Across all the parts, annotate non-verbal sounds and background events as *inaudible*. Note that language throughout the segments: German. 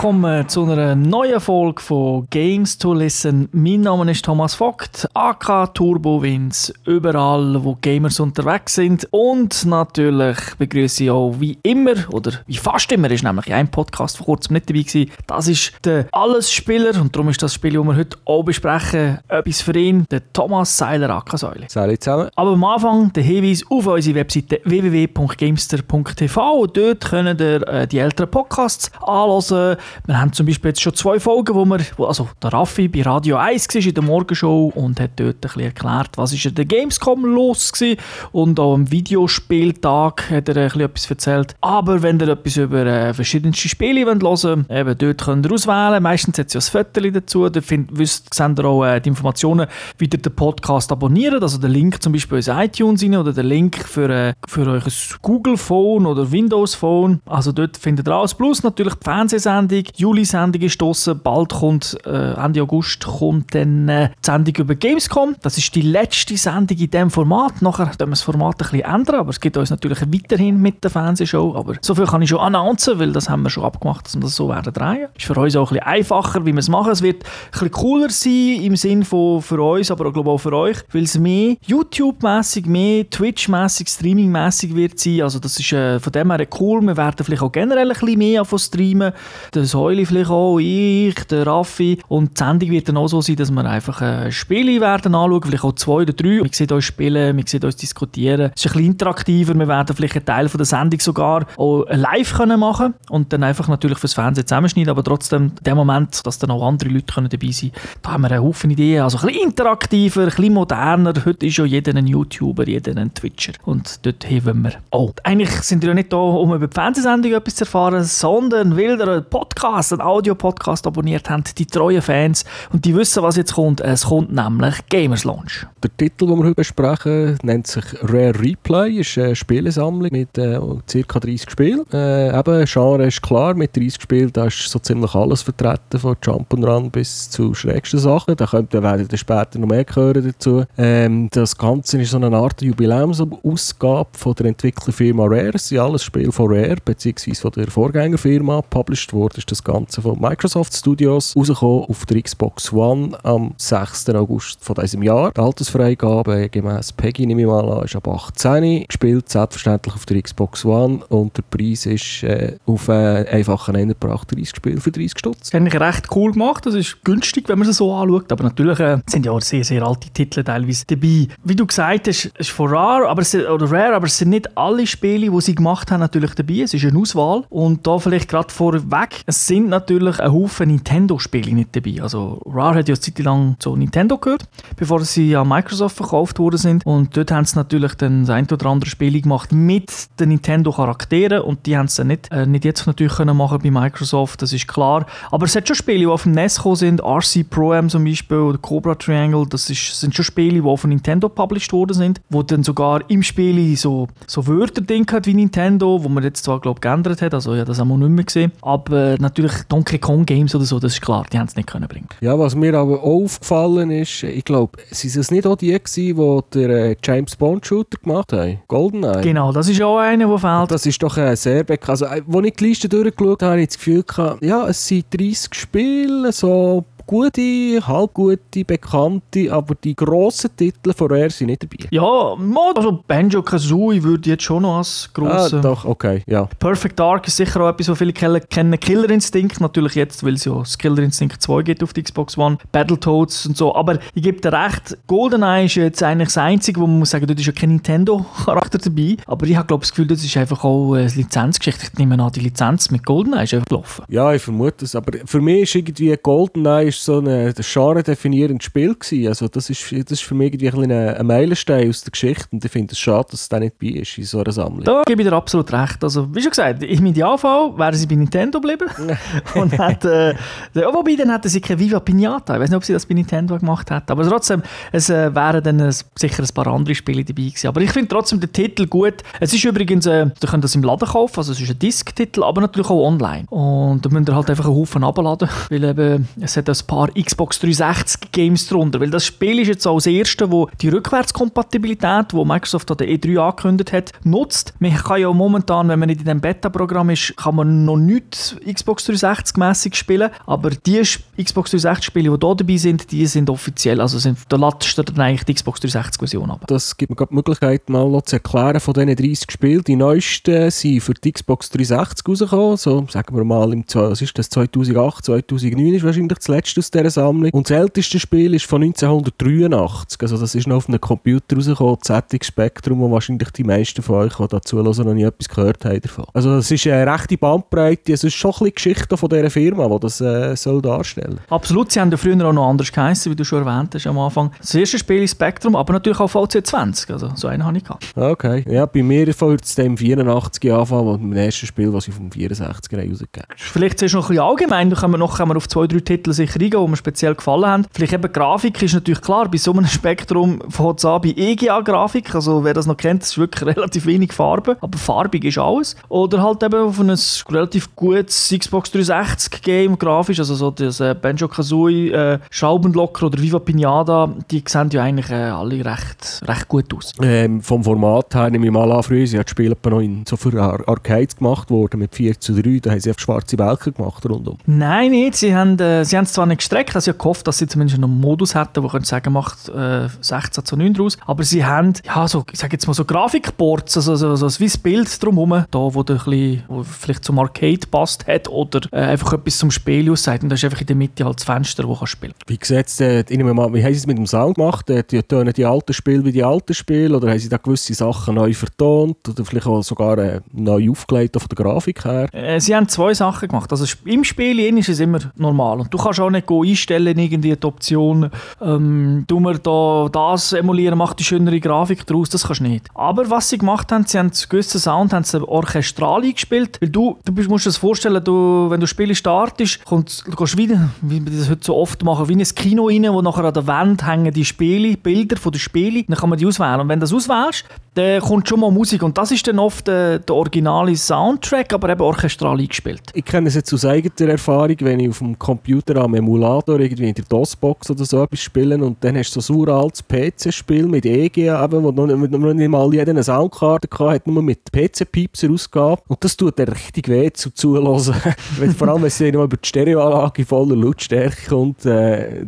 willkommen zu einer neuen Folge von Games to Listen. Mein Name ist Thomas Vogt, AK Turbo Wins, überall wo Gamers unterwegs sind. Und natürlich begrüße ich auch wie immer, oder wie fast immer, ist nämlich ein Podcast vor kurzem nicht dabei gewesen. Das ist der Allesspieler und darum ist das Spiel, das wir heute auch besprechen, etwas für ihn, der Thomas Seiler AK Säule. Salut zusammen. Aber am Anfang der Hinweis auf unsere Webseite www.gamester.tv. Dort können ihr äh, die älteren Podcasts anhören. Wir haben zum Beispiel jetzt schon zwei Folgen, wo wir, wo, also der Raffi bei Radio 1 war in der Morgenshow und hat dort ein bisschen erklärt, was ist in der Gamescom los war. Und auch am Videospieltag hat er ein bisschen etwas erzählt. Aber wenn ihr etwas über äh, verschiedenste Spiele hören wollt, eben dort könnt ihr auswählen. Meistens hat es ja ein Foto dazu. Da findet, wisst, ihr auch äh, die Informationen, wie ihr den Podcast abonniert. Also der Link zum Beispiel in iTunes rein oder der Link für, äh, für euer Google Phone oder Windows Phone. Also dort findet ihr alles. Plus natürlich die Fernsehsendung. Die Juli-Sendung ist draussen. Bald kommt, äh, Ende August, kommt dann äh, die Sendung über Gamescom. Das ist die letzte Sendung in diesem Format. Nachher werden wir das Format ein bisschen ändern, aber es gibt uns natürlich weiterhin mit der Fernsehshow. Aber so viel kann ich schon announcen, weil das haben wir schon abgemacht, dass wir das so werden drehen. Ist für uns auch ein bisschen einfacher, wie wir es machen. Es wird ein bisschen cooler sein im Sinn von für uns, aber auch, auch für euch, weil es mehr YouTube-mäßig, mehr Twitch-mäßig, Streaming-mäßig wird sein. Also das ist äh, von dem her cool. Wir werden vielleicht auch generell ein bisschen mehr von streamen. Der Säule vielleicht auch, ich, der Raffi. Und die Sendung wird dann auch so sein, dass wir einfach äh, Spiele werden anschauen, vielleicht auch zwei oder drei. Wir sehen uns spielen, wir sehen uns diskutieren. Es ist ein bisschen interaktiver. Wir werden vielleicht einen Teil von der Sendung sogar auch live können machen und dann einfach natürlich fürs Fernsehen zusammenschneiden, aber trotzdem dem Moment, dass dann auch andere Leute können dabei sein können, da haben wir einen Haufen Ideen. Also ein bisschen interaktiver, ein bisschen moderner. Heute ist ja jeder ein YouTuber, jeder ein Twitcher und dort heben wir auch. Eigentlich sind wir ja nicht da, um über die Fernsehsendung etwas zu erfahren, sondern weil ihr einen Podcast, einen Audio-Podcast abonniert habt, die treuen Fans und die wissen, was jetzt kommt. Es kommt nämlich Gamers Launch. Der Titel, den wir heute besprechen, nennt sich Rare Replay, ist eine Spielesammlung mit äh, ca. 30 Spielen. Äh, eben, Genre ist klar, mit 30 Spielen, da ist so ziemlich alles vertreten, von Jump'n'Run bis zu schrägsten Sachen. Da könnt, ihr später noch mehr hören dazu. Ähm, das Ganze ist so eine Art Jubiläumsausgabe von der Entwicklerfirma Rare. Es sind alles Spiele von Rare, beziehungsweise von der Vorgängerfirma. Published wurde ist das Ganze von Microsoft Studios, rausgekommen auf der Xbox One am 6. August von diesem Jahr. Die Altersfreigabe gemäß PEGI, nehme ich mal an, ist ab 18. Gespielt selbstverständlich auf der Xbox One und der Preis ist äh, auf äh, einfachen Nenner gebracht, 30 Spiele für 30 Stutz. Habe ich recht cool gemacht. Das ist günstig, wenn man es so anschaut. Aber natürlich äh, sind ja auch sehr, sehr alte Titel teilweise dabei. Wie du gesagt hast, ist von Rare, aber es, oder Rare, aber es sind nicht alle Spiele, die sie gemacht haben, natürlich dabei. Es ist eine Auswahl. Und da vielleicht gerade vorweg, es sind natürlich ein Haufen Nintendo-Spiele nicht dabei. Also Rare hat ja eine Zeit lang zu Nintendo gehört, bevor sie an Microsoft verkauft worden sind. Und dort haben sie natürlich dann das ein oder andere Spiel gemacht mit den Nintendo-Charakteren und die haben es dann nicht, äh, nicht jetzt natürlich können machen bei Microsoft, das ist klar. Aber es hat schon Spiele, die auf dem NES gekommen sind, RC Pro Am zum Beispiel oder Cobra Triangle, das ist, sind schon Spiele, die von Nintendo published worden sind, wo dann sogar im Spiel so, so Wörter drin hat wie Nintendo, wo man jetzt zwar glaube geändert hat, also ja, das haben wir nicht mehr gesehen, aber natürlich Donkey Kong Games oder so, das ist klar, die haben es nicht können bringen. Ja, was mir aber auch aufgefallen ist, ich glaube, sind es nicht auch die gewesen, die der äh, James Bond Shooter gemacht haben? Goldeneye? Genau, das ist auch einer, der fehlt. Das ist doch äh, sehr bekannt. Also, äh, als ich die Liste durchgeschaut habe, habe ich das Gefühl gehabt, ja, es sind 30 Spiele, so gute, halbgute, bekannte, aber die grossen Titel von Rare sind nicht dabei. Ja, also Banjo Kazooie würde jetzt schon noch als grosse. Ah, doch, okay, ja. Perfect Dark ist sicher auch etwas, was viele kennen. Killer Instinct, natürlich jetzt, weil es ja das Killer Instinct 2 gibt auf der Xbox One. Battletoads und so. Aber ich gebe dir recht, GoldenEye ist jetzt eigentlich das Einzige, wo man muss sagen, dort ist ja kein Nintendo-Charakter dabei. Aber ich habe glaube das Gefühl, das ist einfach auch eine Lizenzgeschichte. Ich nehme an, die Lizenz mit GoldenEye ist einfach gelaufen. Ja, ich vermute es. Aber für mich ist irgendwie GoldenEye ist so ein genre-definierendes Spiel gewesen. Also das ist, das ist für mich irgendwie ein, ein Meilenstein aus der Geschichte und ich finde es schade, dass es da nicht bei ist in so einer Sammlung. Da gebe ich dir absolut recht. Also, wie schon gesagt, im Idealfall wären sie bei Nintendo geblieben. *laughs* und hat, äh, wobei, dann hätten sie keine Viva Pinata. Ich weiß nicht, ob sie das bei Nintendo gemacht hätten. Aber trotzdem, es äh, wären dann äh, sicher ein paar andere Spiele dabei gewesen. Aber ich finde trotzdem den Titel gut. Es ist übrigens, äh, ihr könnt das im Laden kaufen, also es ist ein Disk-Titel, aber natürlich auch online. Und da müsst ihr halt einfach einen Haufen abladen, *laughs* weil eben, es hat ein paar Xbox 360 Games drunter, weil das Spiel ist jetzt auch das erste, wo die Rückwärtskompatibilität, wo Microsoft an der E3 angekündigt hat, nutzt. Man kann ja momentan, wenn man nicht in dem Beta-Programm ist, kann man noch nicht Xbox 360-mäßig spielen, aber die Xbox 360-Spiele, die hier dabei sind, die sind offiziell, also sind, ladest du dann eigentlich die Xbox 360-Version ab. Das gibt mir die Möglichkeit, mal zu erklären von diesen 30 Spielen. Die neuesten sind für die Xbox 360 rausgekommen, so sagen wir mal, im, was ist das, 2008, 2009 ist wahrscheinlich das letzte aus dieser Sammlung. Und das älteste Spiel ist von 1983, also das ist noch auf einem Computer rausgekommen, ZX Spectrum, wo wahrscheinlich die meisten von euch, die dazu hören, noch nie etwas gehört haben davon. Also es ist eine rechte Bandbreite, es ist schon ein bisschen Geschichte von dieser Firma, die das äh, soll darstellen Absolut, sie haben ja früher auch noch anders geheißen, wie du schon erwähnt hast am Anfang. Das erste Spiel ist Spectrum, aber natürlich auch VC20, also so einen habe ich gehabt. Okay, ja, bei mir folgt es dem 84 anfangen, wo im ersten Spiel, was ich vom 64 rausgegeben Vielleicht zuerst noch ein bisschen allgemein, dann können wir noch wir auf zwei, drei Titel sicher eingehen, die mir speziell gefallen haben. Vielleicht eben Grafik ist natürlich klar, bei so einem Spektrum es an bei EGA-Grafik, also wer das noch kennt, ist wirklich *laughs* relativ wenig Farbe, aber farbig ist alles. Oder halt eben auf ein relativ gutes Xbox 360-Game grafisch, also so das äh, Banjo-Kazooie, äh, Schraubenlocker oder Viva Pinata, die sehen ja eigentlich äh, alle recht, recht gut aus. Ähm, vom Format her nehme ich mal an, früher sind die Spiele noch in, so für Ar Arcades gemacht worden, mit 4 zu 3, da haben sie einfach schwarze Balken gemacht rundum. Nein, nicht. Sie haben, äh, sie haben es zwar nicht gestreckt, also ich gehofft, dass sie zumindest einen Modus hätten, wo können sagen, macht äh, 16 zu 9 draus, aber sie haben, ja, so, ich sage jetzt mal so Grafikboards, also so, so, so ein Bild drumherum, da wo, der bisschen, wo vielleicht zum Arcade passt hat oder äh, einfach etwas zum Spiel aussagt. Und da ist einfach in der Mitte halt das Fenster, wo du spielen. Wie sieht äh, mal, wie haben sie es mit dem Sound gemacht? Äh, die tönen die alten Spiele wie die alten Spiele? Oder haben sie da gewisse Sachen neu vertont? Oder vielleicht auch sogar äh, neu aufgelegt von der Grafik her? Äh, sie haben zwei Sachen gemacht. Also im Spiel ist es immer normal. Und du kannst auch nicht einstellen, irgendwie die Option, ähm, mir da das emulieren, mach die schönere Grafik daraus, das kannst du nicht. Aber was sie gemacht haben, sie haben einen gewissen Sound, haben sie orchestral eingespielt, weil du, du musst dir das vorstellen, du, wenn du Spiele startest, kommst, du gehst wieder, wie wir das heute so oft machen, wie in ein Kino rein, wo nachher an der Wand hängen die Spiele, Bilder von den Spielen, dann kann man die auswählen und wenn du das auswählst, dann kommt schon mal Musik und das ist dann oft der, der originale Soundtrack, aber eben orchestral eingespielt. Ich kenne es jetzt aus eigener Erfahrung, wenn ich auf dem Computer am Emulator irgendwie in der DOS-Box oder so etwas spiele und dann hast du so ein uraltes PC-Spiel mit EGA, eben, wo noch, noch nicht mal jeder eine Soundkarte hatte, nur mit PC-Piepser ausgab und das tut dann richtig weh zu zuhören. *laughs* Vor allem, wenn es über die Stereoanlage voller Lautstärke kommt, äh,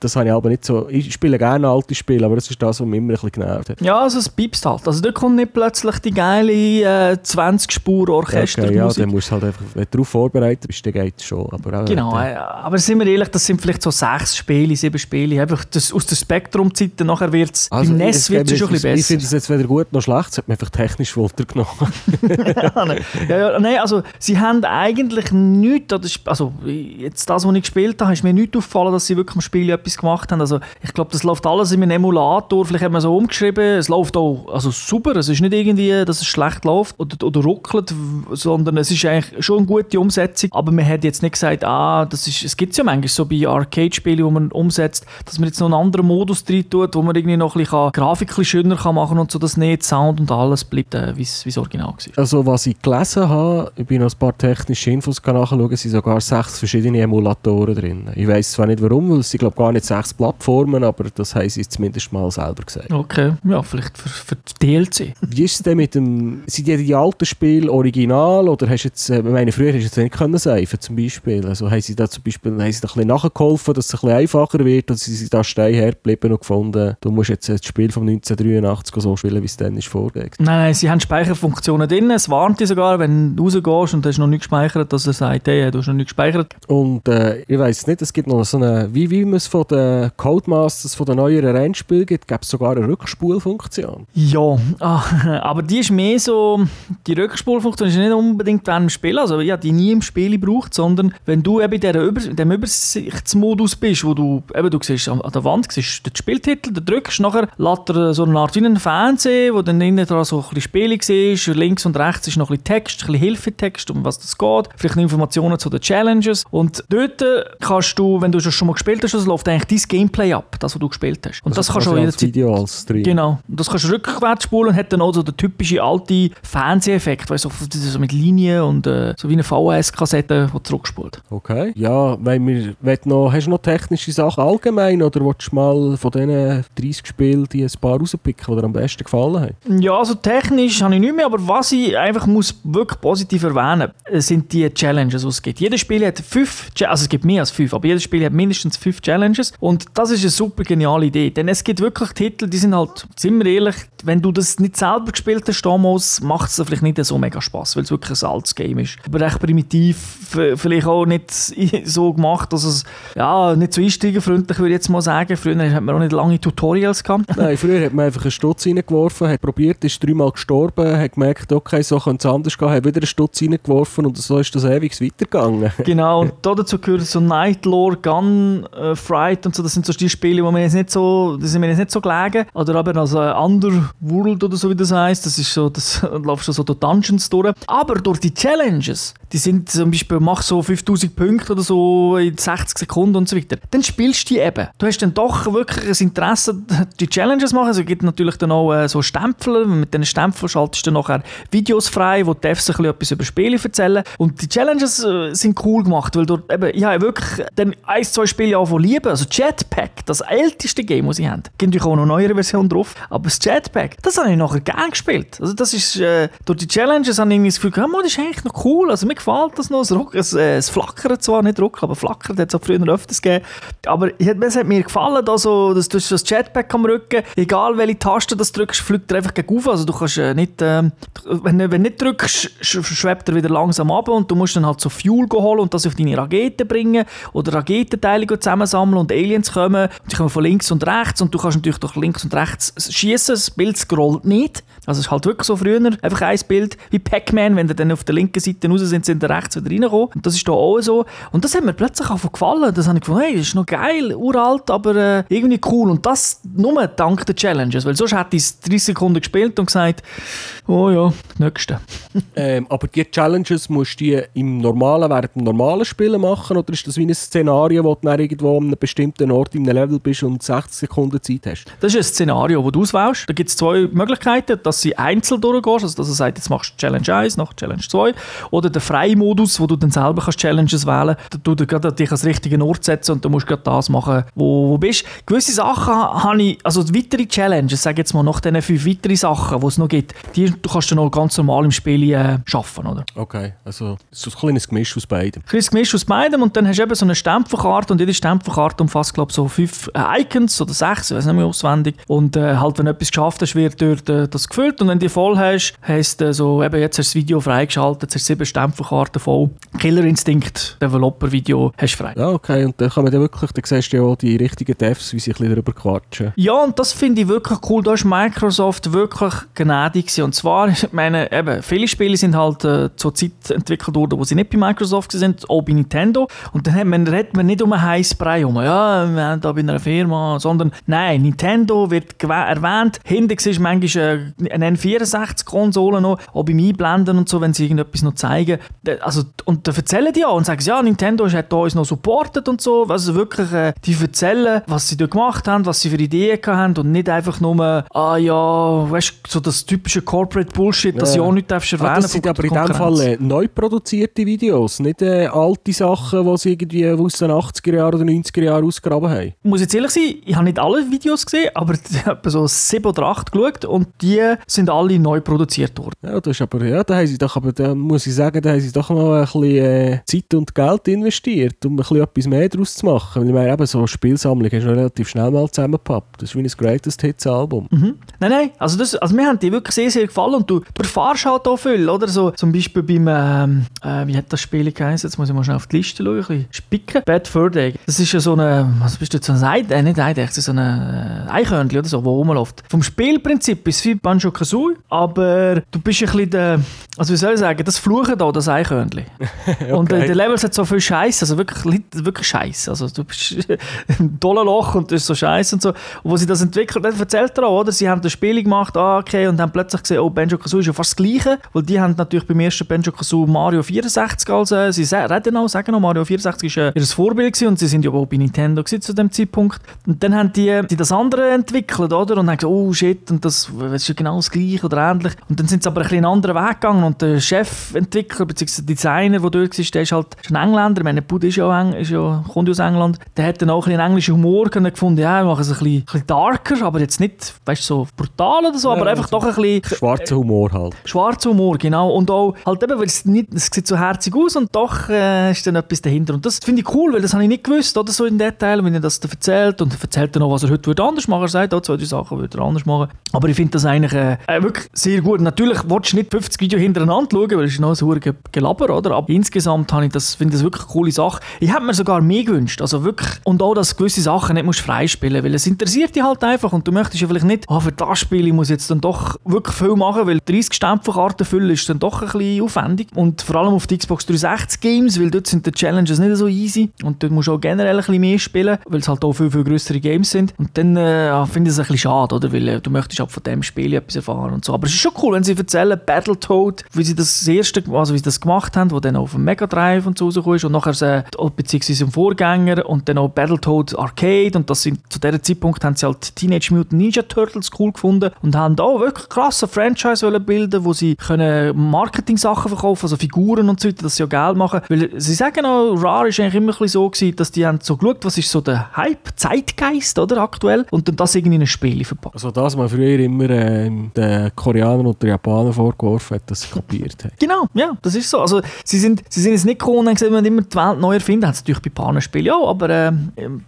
das habe ich aber nicht so... Ich spiele gerne alte Spiele, aber das ist das, was mich immer ein bisschen genervt hat. Ja, also es piepst halt. Also da kommt nicht plötzlich die geile äh, 20-Spur-Orchestermusik. Okay, ja, dann musst du halt einfach, wenn du darauf vorbereitet bist, dann geht es schon. Aber genau, äh, aber sind wir ehrlich, das sind vielleicht so sechs Spiele, sieben Spiele. Einfach das, aus der Spektrum-Zeiten nachher wird es, also, beim NES wird es schon ein bisschen besser. Ich finde es jetzt weder gut noch schlecht, es hat mir einfach technisch runtergenommen. *laughs* ja, nein. Ja, ja, nein, also sie haben eigentlich nichts, also jetzt das, was ich gespielt habe, ist mir nicht aufgefallen, dass sie wirklich im Spiel etwas gemacht haben. Also ich glaube, das läuft alles in einem Emulator, vielleicht haben wir so umgeschrieben, es läuft auch also super, es ist nicht irgendwie, dass es schlecht läuft oder, oder ruckelt, sondern es ist eigentlich schon eine gute Umsetzung, aber man hat jetzt nicht gesagt, ah, das ist, es gibt ja manchmal so bei Arcade-Spielen, wo man umsetzt, dass man jetzt noch einen anderen Modus drin tut, wo man irgendwie noch ein bisschen Grafik ein bisschen schöner kann machen und so, dass nicht Sound und alles bleibt, äh, wie es original war. Also was ich gelesen habe, ich bin noch ein paar technische Infos nachschauen, sind sogar sechs verschiedene Emulatoren drin. Ich weiß zwar nicht warum, weil es sind glaube gar nicht sechs Plattformen, aber das haben sie zumindest mal selber gesagt. Okay, ja, vielleicht für, für DLC. Wie ist es denn mit dem, sind die, die alten Spiele original oder hast du jetzt, äh, ich meine, früher hast du jetzt nicht können seifen zum Beispiel, also haben sie da zum Beispiel, haben sie da ein bisschen nachgeholfen, dass es ein bisschen einfacher wird und sie sind da steinher geblieben und gefunden, du musst jetzt das Spiel von 1983 so spielen, wie es dann ist vorgegangen. Nein, nein, sie haben Speicherfunktionen drin, es warnt dich sogar, wenn du rausgehst und hast noch nicht gespeichert, dass er sagt, hey, du hast noch nicht gespeichert. Und äh, ich weiß nicht, es gibt noch so eine, wie, wie man es von den Codemasters, von den neueren Rennspielen gibt, gibt es sogar eine Rückspulfunktion. Ja, ah, *laughs* aber die ist mehr so, die Rückspulfunktion ist nicht unbedingt während dem Spiel, also ich habe die nie im Spiel gebraucht, sondern wenn du eben in, der Über dem Übersichtsmodus bist, wo du eben, du siehst an der Wand siehst den Spieltitel, dann drückst nachher lädt er so eine Art wie ein Fernsehen, wo dann innen dran so ein bisschen Spiele siehst, links und rechts ist noch ein bisschen Text, ein bisschen Hilfetext, um was das geht, vielleicht Informationen zu den Challenges und dort kannst du, wenn du das schon mal gespielt hast, das läuft eigentlich dein Gameplay ab, das, was du gespielt hast. Und also das kannst du als Video als Stream. Genau, das kannst du rück, rückwärts spulen und hat dann auch so den typischen alten Fernseheffekt, weißt du, so, mit Linien und äh, so wie eine VHS-Kassette, die zurückspult. Okay. Ja, wenn wir, wenn noch, hast du noch technische Sachen allgemein oder willst du mal von diesen 30 Spielen die ein paar rauspicken, die dir am besten gefallen haben? Ja, also technisch habe ich nicht mehr, aber was ich einfach muss wirklich positiv erwähnen sind die Challenges, die es gibt. Jedes Spiel hat fünf, also es gibt mehr als fünf, aber jedes Spiel hat mindestens fünf Challenges und das ist eine super geniale Idee, denn es gibt wirklich Titel, die sind halt, sind wir ehrlich, wenn du das nicht selber gespielt hast damals, macht es vielleicht nicht so mega Spaß, weil es wirklich ein altes Game ist. Aber recht primitiv, vielleicht auch nicht *laughs* so gemacht, dass es ja, nicht so einsteigerfreundlich, würde ich jetzt mal sagen. Früher hat man auch nicht lange Tutorials gehabt. *laughs* Nein, früher hat man einfach einen Stutz reingeworfen, hat probiert, ist dreimal gestorben, hat gemerkt, okay, so könnte es anders gehen, hat wieder einen Stutz reingeworfen und so ist das ewig weitergegangen. *laughs* genau, und dazu gehört so Nightlore, Gun, äh, Fright und so, das sind so die Spiele, die mir jetzt nicht so, die sind mir jetzt nicht so gelegen. Oder aber also Underworld oder so, wie das heisst, das ist so, das *laughs* läuft schon so durch Dungeons durch. Aber durch die Challenges, die sind zum Beispiel, mach so 5000 Punkte oder so in 60 Sekunden und so weiter, dann spielst du die eben. Du hast dann doch wirklich ein Interesse, *laughs* die Challenges machen. Also es gibt natürlich dann auch äh, so Stempel, mit diesen Stempeln schaltest du dann nachher Videos frei, wo die Devs ein bisschen etwas über Spiele erzählen. Und die Challenges äh, sind cool gemacht, weil dort eben, ich habe wirklich dann ein, zwei Spiele auch von lieben. Also Jetpack, das älteste Game, das sie haben. Gibt natürlich auch noch eine neuere Version drauf, aber das Jetpack, das habe ich nachher gerne gespielt. Also das ist, äh, durch die Challenges habe ich das Gefühl, oh, das ist eigentlich noch cool, also mir gefällt das noch, es, es, äh, es flackert zwar, nicht ruck, aber flackert hat es auch früher öfters gegeben, aber es hat mir gefallen, also, dass du das Jetpack am Rücken, egal welche Taste du drückst, fliegt er einfach gegen also du kannst äh, nicht, äh, wenn, wenn du nicht drückst, schwebt er wieder langsam ab und du musst dann halt so Fuel holen und das auf deine Raketen bringen oder Raketenteile zusammensammeln und Aliens kommen, die kommen von links und rechts und du kannst natürlich durch links und rechts schießen, das Bild scrollt nicht, also es ist halt wirklich so früher einfach ein Bild wie Pac-Man, wenn der dann auf der linken Seite raus sind, sind da rechts wieder reingekommen. Und das ist da auch so. Und das hat mir plötzlich auch gefallen. Das habe ich gefunden, hey, das ist noch geil, uralt, aber äh, irgendwie cool. Und das nur dank der Challenges, weil sonst hätte ich es 30 Sekunden gespielt und gesagt, oh ja, nächste. *laughs* ähm, aber die Challenges musst du die im normalen, während dem normalen Spielen machen oder ist das wie ein Szenario, wo du dann irgendwo an einem bestimmten Ort in einem Level bist und 60 Sekunden Zeit hast? Das ist ein Szenario, das du auswählst. Da gibt es zwei Möglichkeiten, dass du einzeln durchgehst, also dass du sagst, jetzt machst du Challenge 1, nach Challenge 2 oder der Freimodus, wo du dann selber kannst Challenges wählen kannst, du dich ans richtige Ort setzen und du musst gerade das machen, wo du bist. Gewisse Sachen habe ich, also weitere Challenges, sage jetzt mal, nach diesen fünf weiteren Sachen, die es noch gibt, die du kannst du noch ganz normal im Spiel äh, schaffen, oder? Okay, also so ein kleines Gemisch aus beidem. Ein kleines Gemisch aus beidem und dann hast du eben so eine Stempelkarte und jede Stempelkarte umfasst, glaube ich, so fünf äh, Icons oder sechs, ich weiß nicht mehr auswendig. Und äh, halt, wenn du etwas geschafft hast, wird dort äh, das gefüllt und wenn du die voll hast, heisst äh, so, eben jetzt hast du das Video freigeschaltet, jetzt hast du sieben Stempelkarten voll. Killer Instinct Developer Video hast du frei. Ja, okay, und dann kann man dann wirklich, dann siehst du ja auch die richtigen Devs, wie sie ein bisschen darüber quatschen. Ja, und das finde ich wirklich cool, da ist Microsoft wirklich gnädig gewesen. Und zwar, *laughs* ich meine, eben, viele Spiele sind halt äh, zur Zeit entwickelt worden, wo sie nicht bei Microsoft sind, auch bei Nintendo. Und dann hat man, redet man nicht um einen Heißbrei um, ja, wir haben da bei einer Firma, sondern nein, Nintendo wird erwähnt. Hinten ist manchmal äh, eine N64-Konsole noch, auch beim Einblenden und so, wenn sie irgendetwas noch zeigen. Also, und da erzählen die auch und sagen, ja, Nintendo hat uns noch supportet und so. Also wirklich, äh, die erzählen, was sie da gemacht haben, was sie für Ideen haben und nicht einfach nur, ah ja, weißt du, so das typische Corporate Bullshit, das ja, auch nicht darfst erwähnen ah, Das sind aber in dem Fall äh, neu produzierte Videos, nicht äh, alte Sachen, die sie irgendwie aus den 80er Jahren oder 90er Jahren ausgraben haben. Ich muss jetzt ehrlich sein, ich habe nicht alle Videos gesehen, aber *laughs* so sieben oder acht geschaut und die sind alle neu produziert worden. Ja, das ist aber, ja, da haben sie doch, aber da muss ich sagen, da haben sie doch noch ein bisschen äh, Zeit und Geld investiert, um ein bisschen etwas mehr daraus zu machen. Ich meine, eben so eine Spielsammlung hast du relativ schnell mal zusammengepappt. Das ist wie ein Greatest Hits Album. Mhm. Nein, nein, also, das, also mir haben die wirklich sehr, sehr gefallen und du, du erfährst halt auch viel, oder? So, zum Beispiel beim, ähm, äh, wie hat das Spiel geheißen? Jetzt muss ich mal schnell auf die Liste schauen, ein bisschen spicken. Bad Fur Day. Das ist ja so eine, was bist du jetzt, so ein Eid, äh, nicht Eidechse, so ein äh, Eichhörnchen oder so, wo rumläuft. Vom Spielprinzip ist es wie Banjo-Kazooie, aber du bist ein bisschen der, also wie soll ich sagen, das Fluchen da, das Eichhörnchen. okay. *laughs* Und äh, der Levels hat so viel Scheiß, also wirklich, wirklich Scheiß. Also du bist *laughs* im Loch und das ist so Scheiß und so. Und wo sie das entwickelt haben, erzählt er auch, oder? Sie haben das Spiel gemacht, ah, okay, und haben plötzlich gesehen, oh, Banjo-Kazooie ist ja fast das Gleiche, weil die haben natürlich beim ersten Banjo-Kazooie Mario 64 als, äh, sie reden auch, sagen auch, Mario 64 war äh, ihr Vorbild gewesen, und sie sind ja auch bei Nintendo zu dem Zeitpunkt. Und dann haben die, die das andere entwickelt, oder? Und haben gesagt, oh shit, und das, das ist genau das Gleiche oder ähnlich. Und dann sind sie aber ein bisschen einen anderen Weg gegangen und der Chefentwickler bzw. Designer, der dort war, der ist halt ist ein Engländer, ich meine, Bud ist ja, Eng, ist ja, kommt aus England, der hat dann auch ein bisschen englischen Humor gefunden, ja, wir machen es ein bisschen, ein bisschen darker, aber jetzt nicht, weißt so brutal oder so, ja, aber einfach also doch ein bisschen... Schwarzer Humor halt. Schwarzer Humor, genau. Und auch halt eben, weil es nicht, es sieht so herzig aus und doch äh, ist dann etwas dahinter. Und das finde ich cool, weil das habe ich nicht gewusst, oder so in Detail, wenn er das da erzählt und er erzählt dann auch, was er heute würde anders machen. Er sagt auch zwei, drei Sachen würde er anders machen. Aber ich finde das eigentlich äh, äh, wirklich sehr gut. Natürlich willst du nicht 50 Videos hintereinander schauen, weil es ist noch so ein Gelaber, oder? Aber insgesamt ich das, finde das wirklich eine coole Sache. Ich hätte mir sogar mehr gewünscht. Also wirklich. Und auch, dass gewisse Sachen nicht musst freispielen weil es interessiert dich halt einfach und du möchtest ja vielleicht nicht, ah, für das Spiel ich muss jetzt dann doch wirklich viel machen, weil 30 Stempelkarten füllen ist dann doch ein bisschen aufwendig. Und vor allem auf die Xbox 360 Games, weil dort sind die Challenges nicht so easy und dort musst du auch generell ein bisschen mehr spielen, weil es halt auch viel, viel größere Games sind. Und dann äh, finde ich es ein bisschen schade, oder? Weil äh, du möchtest auch von dem Spiel etwas erfahren und so. Aber es ist schon cool, wenn sie erzählen, Battletoad, wie sie das erste, also wie sie das gemacht haben, wo dann auf dem Mega Drive und so rausgekommen ist und nachher, äh, beziehungsweise im Vorgänger und dann auch Battletoad Arcade und das sind, zu diesem Zeitpunkt haben sie halt Teenage Mutant Ninja Turtles cool gefunden und haben da wirklich krasse Franchise bilden wo sie können Marketing-Sachen verkaufen, also Figuren und so weiter, dass sie auch Geld machen. Weil sie sagen auch, Rare ist eigentlich immer so gewesen, dass die haben so geschaut, was ist so der Hype, Zeitgeist, oder, aktuell, und dann das irgendwie in ein Spiel verpackt. Also das, man früher immer äh, den Koreanern und den Japanern vorgeworfen hat, dass sie kopiert haben. Genau, ja, das ist so. Also sie sind, sie sind jetzt nicht gekommen und gesagt, man immer die Welt neu erfinden, haben sie natürlich bei Panenspielen ja, aber äh,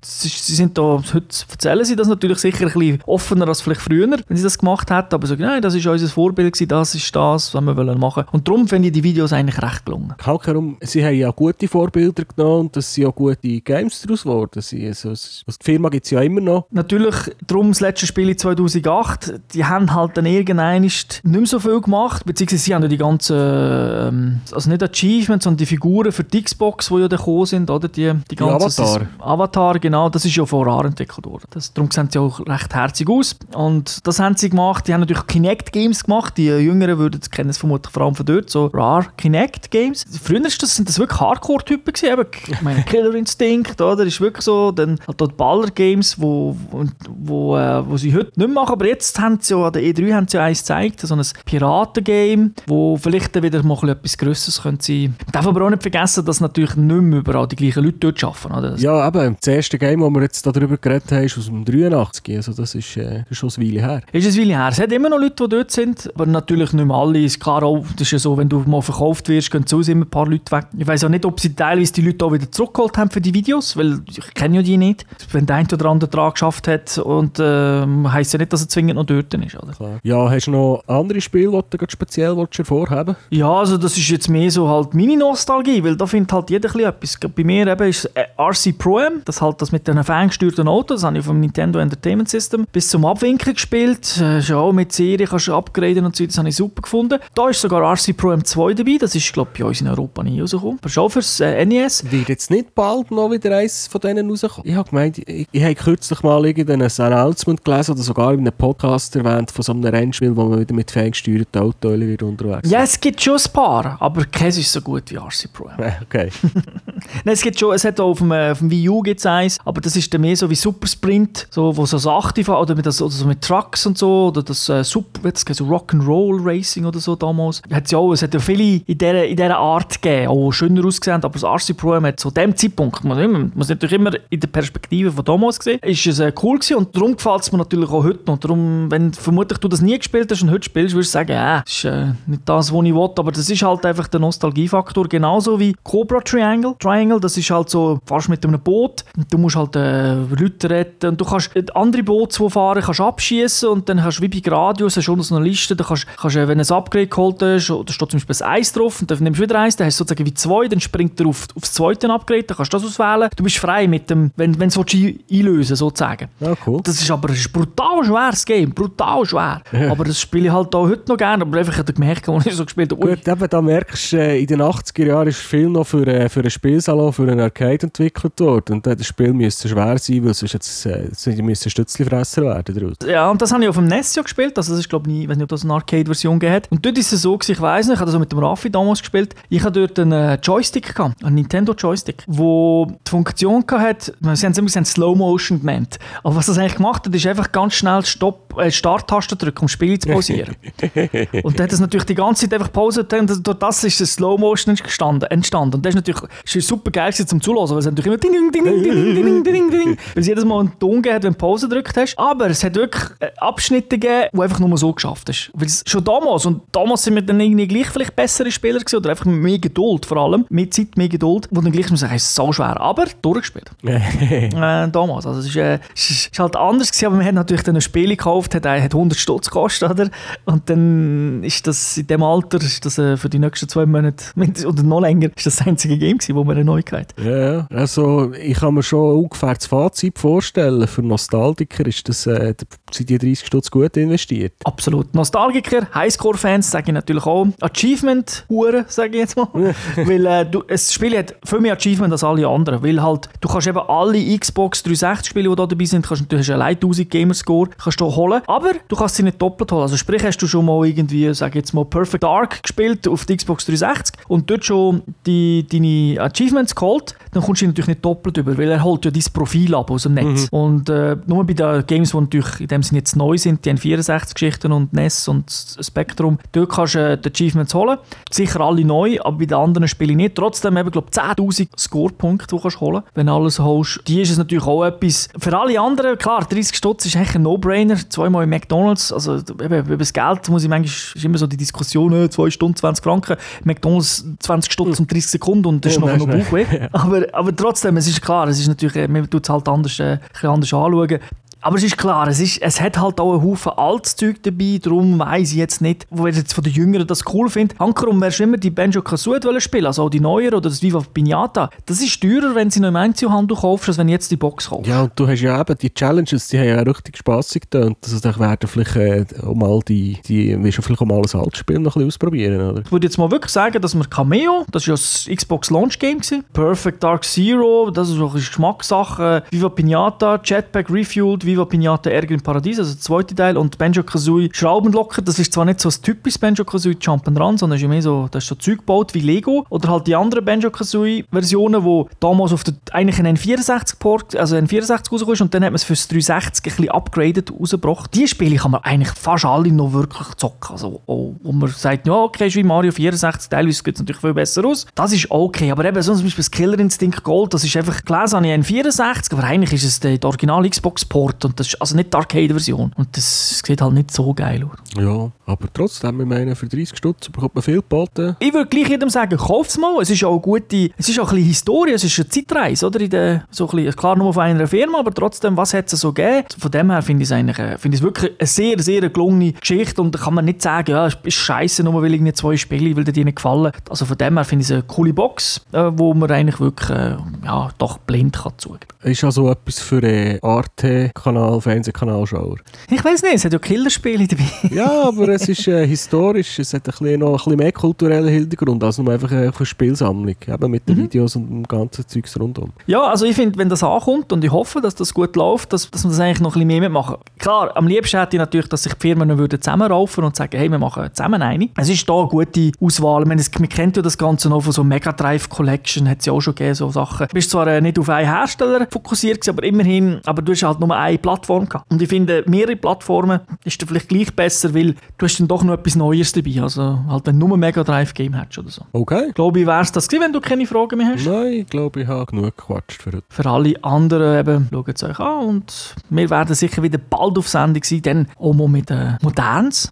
sie, sie sind da, heute erzählen sie das natürlich sicher ein bisschen offener als vielleicht früher, wenn sie das gemacht hätten, aber so, nein, das ist unser Vorbild gewesen, das ist das, was wir wollen machen. Und darum finde ich die Videos eigentlich recht gelungen. Herum, sie haben ja gute Vorbilder genommen und dass sie auch gute Games daraus geworden sind. Also, die Firma gibt es ja immer noch. Natürlich, darum das letzte Spiel 2008, die haben halt dann irgendwann nicht mehr so viel gemacht, beziehungsweise sie haben ja die ganzen, ähm, also nicht Achievements, sondern die Figuren für die Xbox, die ja da gekommen sind, oder? Die, die, ganzen, Avatar. Avatar, genau, das ist ja vor Jahren entwickelt worden. Das, darum sehen sie auch recht herzig aus. Und das haben sie gemacht. Die haben natürlich Kinect-Games gemacht. Die Jüngeren würden es kennen, vermutlich vor allem von dort, so Rare Kinect-Games. Früher das, sind das wirklich Hardcore-Typen gewesen. Ich meine, Killer Instinct, oder? Ist wirklich so. Dann halt dort Baller-Games, wo, wo, wo, äh, wo sie heute nicht mehr machen. Aber jetzt haben sie ja, an der E3 haben sie ja eins gezeigt, so ein Piraten-Game, wo vielleicht dann wieder mal etwas Größeres könnte sein. Man darf aber auch nicht vergessen, dass natürlich nicht mehr überall die gleichen Leute dort arbeiten. Oder? Ja, aber das erste Game, das wir jetzt darüber geredet haben, ist aus dem 83. Also das ist, äh, schon eine Weile her. Ist eine Weile her. Es hat immer noch Leute, die dort sind, aber natürlich nicht mehr alle. Ist klar auch, das ist ja so, wenn du mal verkauft wirst, gehen zu immer ein paar Leute weg. Ich weiß auch nicht, ob sie teilweise die Leute auch wieder zurückgeholt haben für die Videos, weil ich kenne ja die nicht. Wenn der eine oder andere dran geschafft hat und äh, heisst ja nicht, dass er zwingend noch dort ist. Oder? Klar. Ja, hast du noch andere Spiele, die du speziell hervorheben Ja, also das ist jetzt mehr so halt meine Nostalgie, weil da findet halt jeder etwas. Bei mir eben ist äh, RC Pro M, das halt das mit den ferngesteuerten Autos, das habe ich vom Nintendo Entertainment System bis zum Abwinken gespielt. Äh, schon mit Serie kannst du upgraden und so, das habe ich super gefunden. Da ist sogar RC Pro M2 dabei, das ist glaube ich bei uns in Europa nie rausgekommen. Aber schon fürs äh, NES. Wird jetzt nicht bald noch wieder eins von denen rauskommen? Ich habe gemeint, ich, ich habe kürzlich mal irgendein Announcement gelesen oder sogar in einem Podcast erwähnt von so einem Rennspiel, wo man wieder mit ferngesteuerten Autos wird unterwegs Ja, es gibt schon ein paar, aber keins ist so gut wie RC Pro. *laughs* Okay. *laughs* Nein, es gibt schon, es hat auch auf dem, äh, auf dem Wii U gibt's eins, aber das ist dann mehr so wie Super Sprint, so, wo so Sachte fahren, oder mit, das, oder so mit Trucks und so, oder das, äh, Super, das so Rock'n'Roll Racing oder so damals. Hat's ja auch, es hat ja viele in dieser, in dieser Art gegeben, auch schöner ausgesehen, aber das RC Pro hat zu dem Zeitpunkt, man, man muss natürlich immer in der Perspektive von damals sehen, ist es äh, cool gewesen und darum gefällt es mir natürlich auch heute und darum, wenn vermutlich du das nie gespielt hast und heute spielst, würdest du sagen, äh, das ist äh, nicht das, was ich will, aber das ist halt einfach der Nostalgiefaktor, genauso wie Cobra Triangle. Triangle, das ist halt so, fährst mit einem Boot, und du musst halt äh, Leute retten und du kannst andere Boote, die fahren, kannst abschießen und dann hast du wie bei Gradius hast du so eine Liste, da kannst, kannst äh, wenn du ein Upgrade geholt hast, da steht zum Beispiel ein Eis drauf und dann nimmst du wieder eins, dann hast du sozusagen wie zwei, dann springt er auf, aufs zweite Upgrade, dann kannst du das auswählen. Du bist frei mit dem, wenn, wenn du es einlösen sozusagen. Ja, cool. Das ist aber ein brutal schweres Game, brutal schwer. Aber das spiele ich halt auch heute noch gerne, aber einfach ich gemerkt, als ich so gespielt habe. Gut, eben, da merkst du, äh, in den 80er Jahren ist viel noch für, äh, für einen Spielsalon, für einen Arcade entwickelt worden. Und das Spiel müsste schwer sein, weil sonst jetzt, äh, müssen Stützlifresser werden daraus. Ja, und das habe ich auf dem NES ja gespielt, also das ist glaube ich, ich weiß nicht, ob das eine Arcade-Version gegeben Und dort ist es so, ich weiß nicht, ich habe das mit dem Raffi damals gespielt, ich habe dort einen Joystick gehabt, einen Nintendo-Joystick, wo die Funktion hatte, sie haben es immer Slow Motion genannt, aber was das eigentlich gemacht hat, ist einfach ganz schnell Stopp äh, Starttaste drücken, um das Spiel zu pausieren. und dann hat es natürlich die ganze Zeit einfach Pause, dann, durch das ist das Slow Motion entstanden. entstanden. Und das ist natürlich ist super geil zum Zuhören, weil es natürlich immer ding, ding, ding, ding, ding, ding, ding, ding, weil es jedes Mal einen Ton gegeben hat, wenn du Pause gedrückt hast. Aber es hat wirklich äh, Abschnitte gegeben, die einfach nur so geschafft hast. Weil es schon damals, und damals sind wir dann irgendwie gleich vielleicht bessere Spieler gewesen, oder einfach mehr Geduld vor allem, mehr Zeit, mehr Geduld, wo dann gleich muss sagen, es ist so schwer, aber durchgespielt. äh, damals, also es ist, äh, es ist halt anders gewesen, aber man hat natürlich dann ein Spiel gekauft, hat, hat 100 Stutz gekostet, oder? Und dann ist das in dem Alter, ist das äh, für die nächsten zwei Monate, oder noch länger, ist das, das einzige Game gewesen, wo man eine Neuigkeit Ja, also ich kann mir schon ungefähr das Fazit vorstellen. Für Nostalgiker ist das, äh, sind die 30 Stutz gut investiert. Absolut. Nostalgiker, Highscore-Fans, sage ich natürlich auch. Achievement-Huren, sage ich jetzt mal. *laughs* weil äh, du, das Spiel hat viel mehr Achievement als alle anderen. Weil halt, du kannst eben alle Xbox 360 Spiele, die da dabei sind, kannst, du hast allein 1000 Gamerscore, kannst du holen. Aber du kannst sie nicht doppelt holen. Also sprich, hast du schon mal irgendwie, sage jetzt mal, Perfect Dark gespielt auf der Xbox 360 und dort schon die, deine Achievements geholt, dann kommst du natürlich nicht doppelt über, weil er holt ja dein Profil ab aus dem Netz. Mhm. Und äh, nur bei den Games, die natürlich in dem Sinne jetzt neu sind, die N64-Geschichten und NES und Spectrum, dort kannst du äh, die Achievements holen. Sicher alle neu, aber bei den anderen Spielen nicht. Trotzdem eben, glaube 10'000 Score-Punkte, die du holen kannst, wenn du alles holst. Die ist es natürlich auch etwas. Für alle anderen, klar, 30 Stutz ist eigentlich ein No-Brainer. Zweimal in McDonalds, also eben, über das Geld muss ich manchmal, ist immer so die Diskussion, 2 Stunden, 20 Franken, McDonalds 20 Stutz und 30 Sekunden und das ist oh, noch, noch Bauchweh. *laughs* Aber aber trotzdem, es ist klar, es ist natürlich, äh, man tut es halt anders, äh, anders anschauen. Aber es ist klar, es, ist, es hat halt auch einen Haufen altes Zeug dabei, darum weiss ich jetzt nicht, wo jetzt von den Jüngeren das cool finde. Ankerum wärst du immer die Banjo Kazooie spielen, also auch die neueren oder das Viva Pinata. Das ist teurer, wenn sie noch im Einzelhandel kaufst, als wenn du jetzt die Box kaufst. Ja, und du hast ja eben die Challenges, die haben ja richtig spaßig getan. Also da werden vielleicht äh, um all die, die willst du vielleicht um alles altes Spiel noch ein bisschen ausprobieren, oder? Ich würde jetzt mal wirklich sagen, dass wir Cameo, das war ja das Xbox Launch Game gewesen, Perfect Dark Zero, das ist auch eine Geschmackssache, Viva Pinata, Jetpack Refueled, Viva Pinata Ärger im Paradies, also der zweite Teil, und Banjo-Kazooie Schraubenlocker. Das ist zwar nicht so ein typisches Banjo-Kazooie Jump'n'Run, sondern ist mehr so, das ist so Zeug gebaut wie Lego. Oder halt die anderen Banjo-Kazooie-Versionen, die damals auf der, eigentlich ein N64-Port, also N64 rausgekommen und dann hat man es fürs 360 ein bisschen upgraded rausgebracht. Die Spiele kann man eigentlich fast alle noch wirklich zocken. Also, oh, wo man sagt, ja, okay, ist wie Mario 64, teilweise sieht es natürlich viel besser aus. Das ist okay, aber eben so zum Beispiel das Killer Instinct Gold, das ist einfach gelesen an N64, aber eigentlich ist es der, der Und das ist also nicht die Arcade-Version. Und das sieht halt nicht so geil aus. Ja, aber trotzdem, ich meine, für 30 Stutz bekommt man viel geboten. Ich würde gleich jedem sagen, kauf es mal. Es ist auch eine gute, es ist auch ein bisschen Historie, es ist eine Zeitreise, oder? In der, so ein bisschen, klar nur von einer Firma, aber trotzdem, was hat es so gegeben? Von dem her finde ich es eigentlich, äh, finde ich wirklich eine sehr, sehr gelungene Geschichte und da kann man nicht sagen, ja, es ist scheiße, nur weil irgendwie zwei Spiele, weil dir nicht gefallen. Also von dem her finde ich es eine coole Box, äh, wo man eigentlich wirklich, äh, ja, doch blind kann zugeben. Ist also etwas für einen Arte-Kanal, Fernsehkanalschauer? Ich weiß nicht, es hat ja Killerspiele dabei. ja, aber es ist äh, historisch, es hat ein bisschen, noch ein bisschen mehr kulturellen Hintergrund als nur einfach eine Spielsammlung, eben mit den mhm. Videos und dem ganzen Zeugs rundum. Ja, also ich finde, wenn das ankommt und ich hoffe, dass das gut läuft, dass, dass wir das eigentlich noch ein bisschen mehr mitmachen. Klar, am liebsten hätte ich natürlich, dass sich die Firmen würden zusammenraufen und sagen, hey, wir machen zusammen eine. Es ist da eine gute Auswahl. Ich meine, man kennt ja das Ganze noch von so Mega Drive Collection, hat es ja auch schon gegeben, so Sachen. Du bist zwar äh, nicht auf einen Hersteller fokussiert aber immerhin, aber du hast halt nur eine Plattform gehabt. Und ich finde, mehrere Plattformen ist dann vielleicht gleich besser, weil du hast dann doch noch etwas Neues dabei. Also halt, wenn du nur ein Mega Drive Game hättest oder so. Okay. Glaube ich, wäre es das gewesen, wenn du keine Fragen mehr hast? Nein, ich glaube, ich habe genug gequatscht für heute. Für alle anderen eben, schaut es euch an und wir werden sicher wieder bald auf Sendung sein, dann auch mal mit äh, Moderns,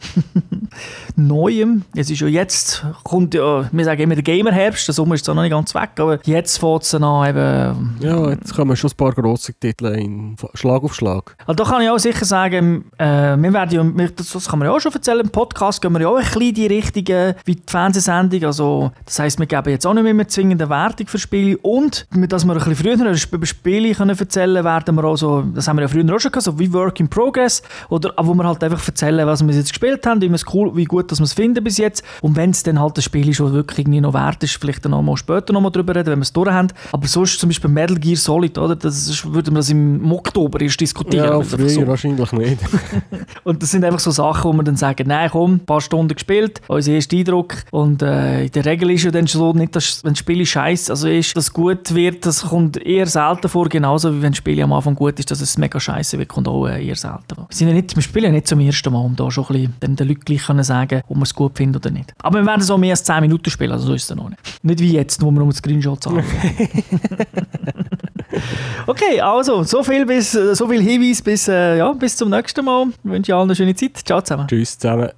*laughs* Neuem. Es ist ja jetzt, kommt ja, wir sagen immer der Gamer-Herbst, der Sommer ist zwar noch nicht ganz weg, aber jetzt fängt es an eben... Ja, jetzt kommen schon ein paar grosse Titel in Schlag auf Schlag. Also da kann ich auch sicher sagen, äh, wir werden ja, das, das kann man ja auch schon erzählen, im Podcast gehen wir ja auch ein bisschen die Richtige wie die Fernsehsendung, also das heisst, wir geben jetzt auch nicht mehr zwingende Wertung für Spiele und, dass wir ein bisschen früher über Spiele können erzählen werden wir auch so, das haben wir ja früher auch schon gehabt, so wie Work in Progress, oder wo wir halt einfach erzählen, was wir jetzt gespielt haben, wie, cool, wie gut dass wir es finden bis jetzt. Und wenn es dann halt das Spiel schon wirklich irgendwie noch wert ist, vielleicht dann auch mal später noch mal drüber reden, wenn wir es durch haben, aber sonst zum Beispiel Metal Gear Solid, oder, das ist, würden wir das im Oktober erst diskutieren diskutieren. Ja, früher so. wahrscheinlich nicht. *laughs* Und das sind einfach so Sachen, wo man dann sagen, nein, komm, ein paar Stunden gespielt, unser erster Eindruck. Und äh, in der Regel ist ja dann so nicht, dass, wenn das Spiel scheiße also ist, dass es gut wird, das kommt eher selten vor, genauso wie wenn das Spiel am Anfang gut ist, dass es mega scheiße wird, kommt auch äh, eher selten vor. Wir, sind ja nicht, wir spielen ja nicht zum ersten Mal, um da schon ein bisschen den, den Leuten gleich können sagen, ob man es gut findet oder nicht. Aber wir werden so mehr als 10 Minuten spielen, also so ist es noch nicht. Nicht wie jetzt, wo wir um die Screenshots haben. *laughs* *laughs* *laughs* Okay, also, so viel, bis, äh, so viel Hinweis bis, äh, ja, bis zum nächsten Mal. Ich wünsche allen eine schöne Zeit. Ciao zusammen. Tschüss zusammen.